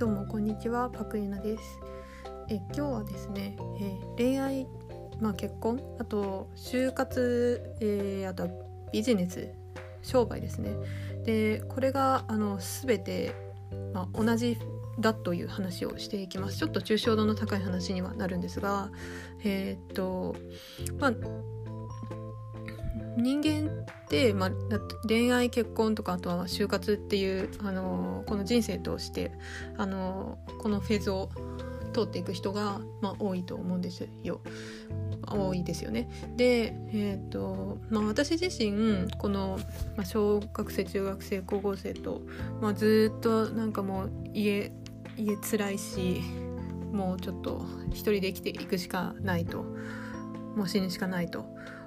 どうもこんにちは。パクユナです。え今日はですね、え恋愛まあ結婚？あと就活、えーあとはビジネス商売ですね。でこれがあの全て、まあ、同じだという話をしていきます。ちょっと抽象度の高い話にはなるんですがえーっとまあ人間って、まあ、恋愛結婚とかあとは就活っていう、あのこの人生として、あのこのフェーズを通っていく人が、まあ、多いと思うんですよ。多いですよね。で、えーとまあ、私自身この、まあ、小学生中学生高校生と、まあ、ずっとなんかもう家家辛いしもうちょっと一人で生きていくしかないともう死ぬしかないと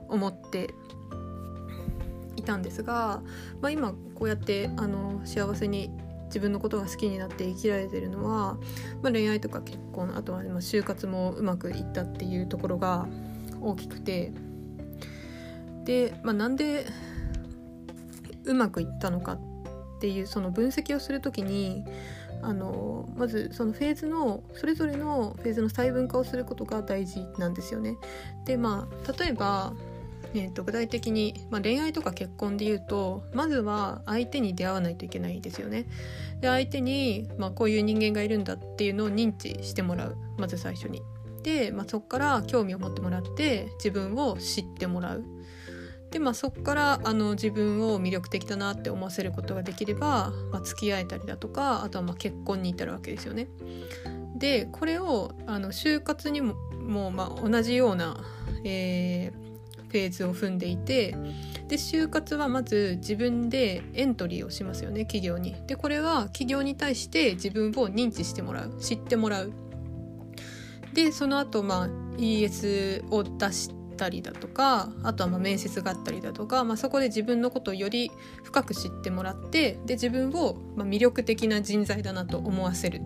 思っていたんですが、まあ、今こうやってあの幸せに自分のことが好きになって生きられてるのは、まあ、恋愛とか結婚あとはまあ就活もうまくいったっていうところが大きくてで、まあ、なんでうまくいったのかっていうその分析をするときにあのまずそのフェーズのそれぞれのフェーズの細分化をすることが大事なんですよね。でまあ例えばえー、と具体的に、まあ、恋愛とか結婚で言うとまずは相手に出会わないといけないですよね。で相手に、まあ、こういう人間がいるんだっていうのを認知してもらうまず最初に。で、まあ、そこから興味を持ってもらって自分を知ってもらう。でまあそこからあの自分を魅力的だなって思わせることができれば、まあ、付き合えたりだとかあとはま結婚に至るわけですよね。でこれをあの就活にももうま同じような、えーフェーズを踏んでいてで就活はまず自分でエントリーをしますよね企業に。でこれは企業に対して自分を認知してもらう知ってもらう。でその後まあ ES を出したりだとかあとはま面接があったりだとか、まあ、そこで自分のことをより深く知ってもらってで自分をま魅力的な人材だなと思わせる。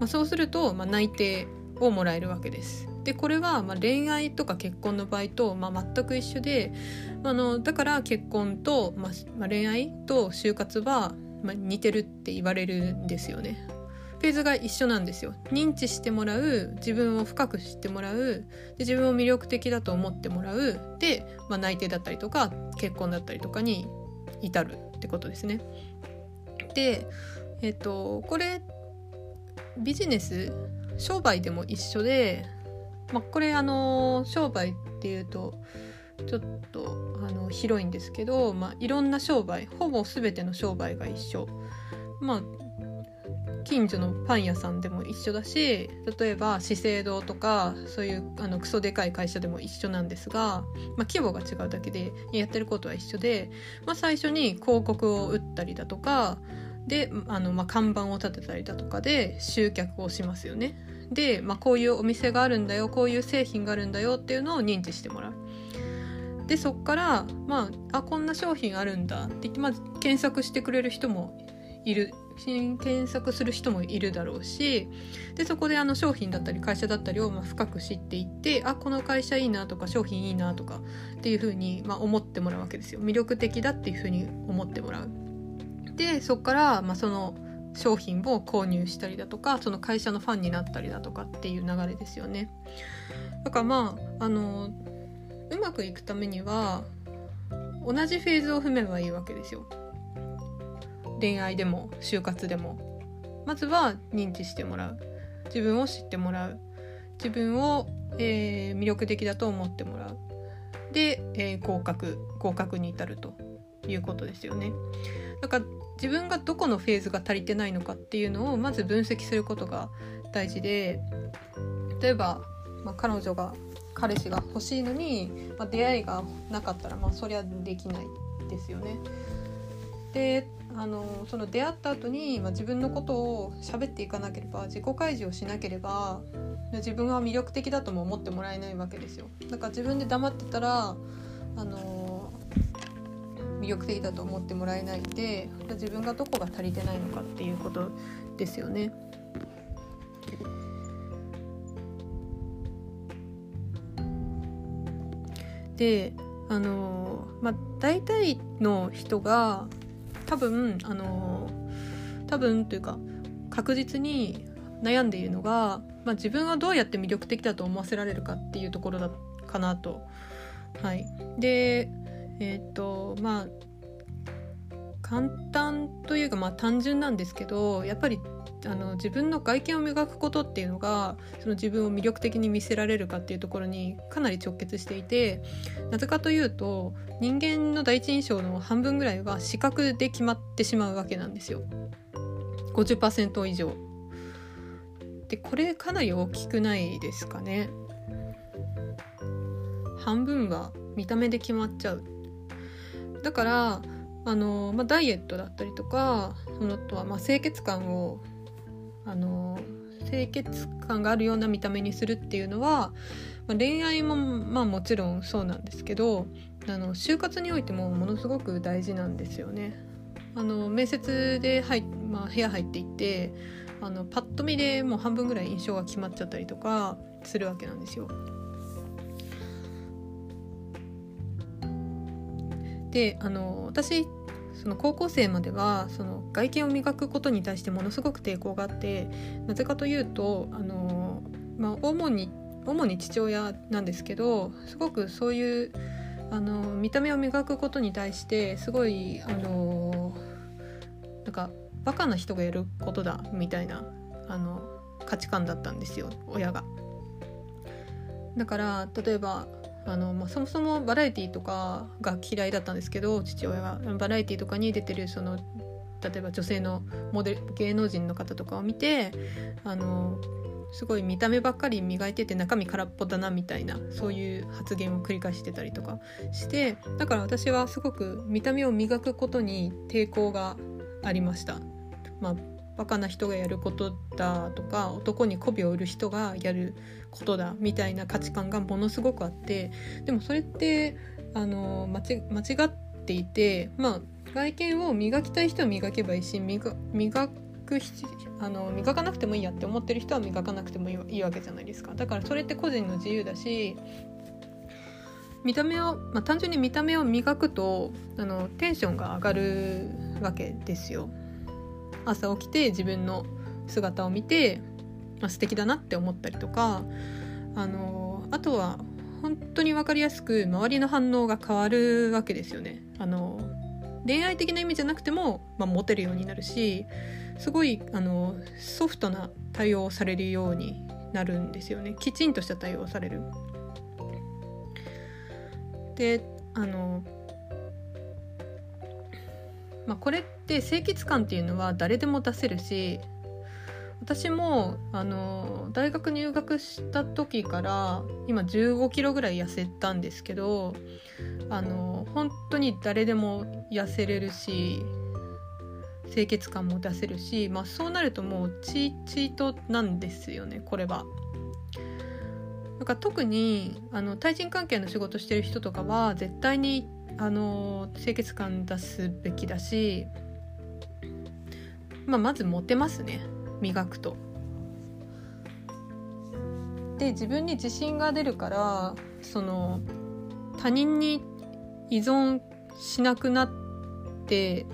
まあ、そうするとま内定をもらえるわけです。でこれはまあ恋愛とか結婚の場合とまあ全く一緒であのだから結婚と、まあまあ、恋愛と就活はまあ似てるって言われるんですよね。フェーズが一緒なんですよ認知してもらう自分を深く知ってもらうで自分を魅力的だと思ってもらうで、まあ、内定だったりとか結婚だったりとかに至るってことですね。で、えっと、これビジネス商売でも一緒で、まあ、これあの商売っていうとちょっとあの広いんですけど、まあ、いろんな商売ほぼ全ての商売が一緒。まあ近所のパン屋さんでも一緒だし例えば資生堂とかそういうあのクソでかい会社でも一緒なんですが、まあ、規模が違うだけでやってることは一緒で、まあ、最初に広告を打ったりだとかであの、まあ、看板を立てたりだとかで集客をしますよね。で、まあ、こういうお店があるんだよこういう製品があるんだよっていうのを認知してもらう。でそっから、まあ、あこんな商品あるんだってって、まず検索してくれる人もいる検索する人もいるだろうしでそこであの商品だったり会社だったりをまあ深く知っていってあこの会社いいなとか商品いいなとかっていうふうにまあ思ってもらうわけですよ魅力的だっていうふうに思ってもらう。でそこからまあその商品を購入したりだとかその会社のファンになったりだとかっていう流れですよね。だからまああのうまくいくためには同じフェーズを踏めばいいわけですよ。恋愛でも就活でも。まずは認知してもらう。自分を知ってもらう。自分を、えー魅力的だと思ってもらう。で、えー合格。合格に至るということですよね。だか自分がどこのフェーズが足りてないのかっていうのをまず分析することが大事で例えば、まあ、彼女が彼氏が欲しいのに、まあ、出会いがなかったら、まあ、そりゃできないですよね。であのその出会った後に、まあ、自分のことを喋っていかなければ自己開示をしなければ自分は魅力的だとも思ってもらえないわけですよだから自分で黙ってたらあの魅力的だと思ってもらえないで自分がどこが足りてないのかっていうことですよね。であのまあ大体の人が多分あの多分というか確実に悩んでいるのが、まあ、自分はどうやって魅力的だと思わせられるかっていうところだかなと。はい、でえっ、とまあ簡単というかまあ単純なんですけどやっぱりあの自分の外見を磨くことっていうのがその自分を魅力的に見せられるかっていうところにかなり直結していてなぜかというと人間の第一印象の半分ぐらいは視覚で決まってしまうわけなんですよ50%以上。でこれかなり大きくないですかね。半分は見た目で決まっちゃう。だからあの、まあ、ダイエットだったりとかそのとはまあ清潔感をあの清潔感があるような見た目にするっていうのは、まあ、恋愛もまあもちろんそうなんですけどあの就活においてもものすごく大事なんですよね。あの面接で入、まあ、部屋入っていってあのパッと見でもう半分ぐらい印象が決まっちゃったりとかするわけなんですよ。であの私その高校生まではその外見を磨くことに対してものすごく抵抗があってなぜかというとあの、まあ、主に主に父親なんですけどすごくそういうあの見た目を磨くことに対してすごいあのなんかバカな人がやることだみたいなあの価値観だったんですよ親が。だから例えばあの、まあ、そもそもバラエティーとかが嫌いだったんですけど父親はバラエティーとかに出てるその例えば女性のモデル芸能人の方とかを見てあのすごい見た目ばっかり磨いてて中身空っぽだなみたいなそういう発言を繰り返してたりとかしてだから私はすごく見た目を磨くことに抵抗がありました。まあバカな人がやることだとか男に媚びを売る人がやることだみたいな価値観がものすごくあってでもそれってあの間違間違っていてまあ外見を磨きたい人は磨けばいいし磨磨くあの磨かなくてもいいやって思ってる人は磨かなくてもいいいいわけじゃないですかだからそれって個人の自由だし見た目を、まあ、単純に見た目を磨くとあのテンションが上がるわけですよ。朝起きて自分の姿を見て、まあ、素敵だなって思ったりとかあのあとは本当に分かりやすく周りの反応が変わるわけですよね。あの恋愛的な意味じゃなくても、まあ、モテるようになるしすごいあのソフトな対応をされるようになるんですよねきちんとした対応をされる。であのまあ、これって清潔感っていうのは誰でも出せるし私もあの大学入学した時から今1 5キロぐらい痩せたんですけどあの本当に誰でも痩せれるし清潔感も出せるし、まあ、そうなるともうチチートなんですよねこれは。なんか特にあの対人関係の仕事してる人とかは絶対にあの清潔感出すべきだし、まあ、まずモテますね磨くと。で自分に自信が出るからその他人に依存しなくなって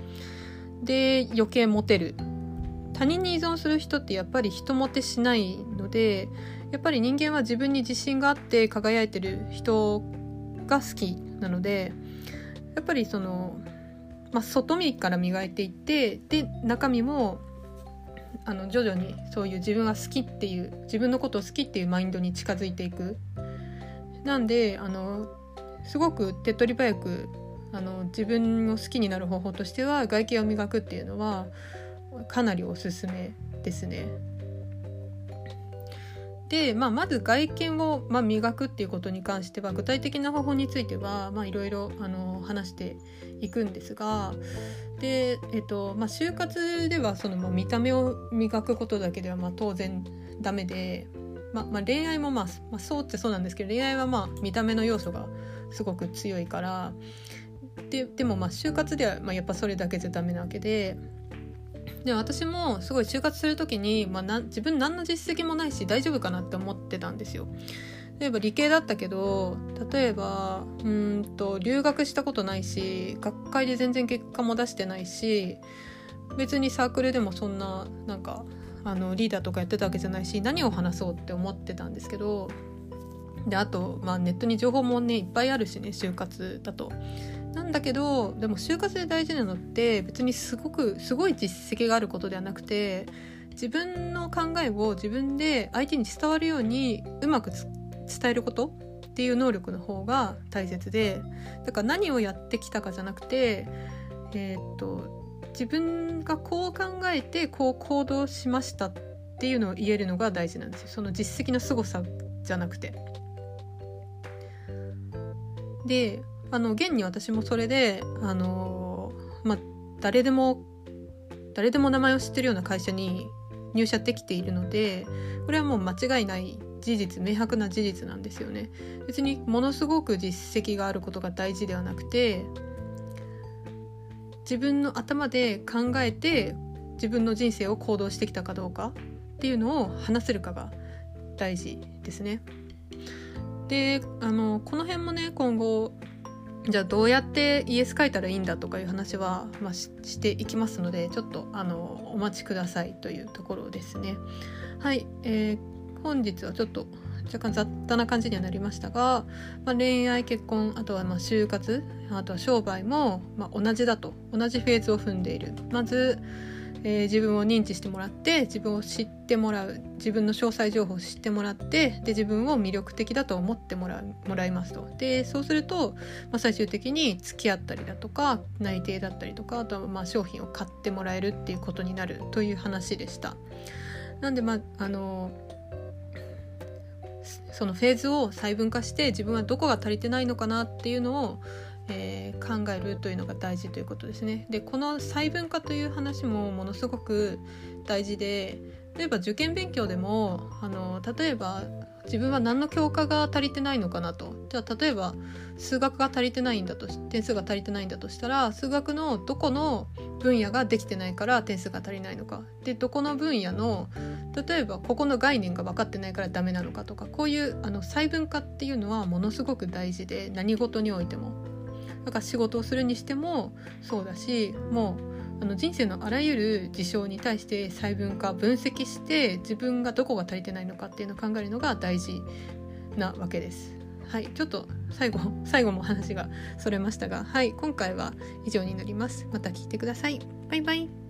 で余計モテる他人に依存する人ってやっぱり人モテしないのでやっぱり人間は自分に自信があって輝いてる人が好きなのでやっぱりその、まあ、外見から磨いていってで中身もあの徐々にそういう自分は好きっていう自分のことを好きっていうマインドに近づいていく。なんであのすごく手っ取り早くあの自分を好きになる方法としては外見を磨くっていうのはかなりおすすめですね。で、まあ、まず外見を、まあ、磨くっていうことに関しては具体的な方法についてはいろいろ話していくんですがで、えっとまあ、就活ではその、まあ、見た目を磨くことだけではまあ当然ダメで、まあまあ、恋愛も、まあ、まあそうってそうなんですけど恋愛はまあ見た目の要素がすごく強いからででもまあ就活ではまあやっぱそれだけじゃダメなわけで。で私もすごい就活する時に、まあ、な自分何の実績もないし大丈夫かなって思ってたんですよ。例えば理系だったけど例えばうんと留学したことないし学会で全然結果も出してないし別にサークルでもそんななんかあのリーダーとかやってたわけじゃないし何を話そうって思ってたんですけどであと、まあ、ネットに情報もねいっぱいあるしね就活だと。なんだけどでも就活で大事なのって別にすごくすごい実績があることではなくて自分の考えを自分で相手に伝わるようにうまく伝えることっていう能力の方が大切でだから何をやってきたかじゃなくてえー、っと自分がこう考えてこう行動しましたっていうのを言えるのが大事なんですよその実績の凄さじゃなくて。であの現に私もそれであのまあ誰でも誰でも名前を知ってるような会社に入社できているのでこれはもう間違いない事実明白な事実なんですよね別にものすごく実績があることが大事ではなくて自分の頭で考えて自分の人生を行動してきたかどうかっていうのを話せるかが大事ですね。であのこの辺もね今後じゃあどうやってイエス書いたらいいんだとかいう話は、まあ、していきますのでちょっとあのお待ちくださいというところですね。はい、えー、本日はちょっと若干雑多な感じにはなりましたが、まあ、恋愛結婚あとはま就活あとは商売もま同じだと同じフェーズを踏んでいるまず、えー、自分を認知してもらって自分を知ってもらう自分の詳細情報を知ってもらってで自分を魅力的だと思ってもらもらいますとでそうすると、まあ、最終的に付き合ったりだとか内定だったりとかあとはまあ商品を買ってもらえるっていうことになるという話でした。なんでまああのそのフェーズを細分化して自分はどこが足りてないのかなっていうのを、えー、考えるというのが大事ということですね。でこの細分化という話もものすごく大事で例えば受験勉強でもあの例えば自分は何の教科が足りてないのかなとじゃあ例えば数学が足りてないんだと点数が足りてないんだとしたら数学のどこの分野ができてないから点数が足りないのかでどこの分野の例えばここの概念が分かってないからダメなのかとかこういうあの細分化っていうのはものすごく大事で何事においても。だか仕事をするにしてもそうだしもうあの人生のあらゆる事象に対して細分化分析して自分がどこが足りてないのかっていうのを考えるのが大事なわけです。はい、ちょっと最後 最後も話がそれましたが、はい、今回は以上になります。また聞いてください。バイバイ。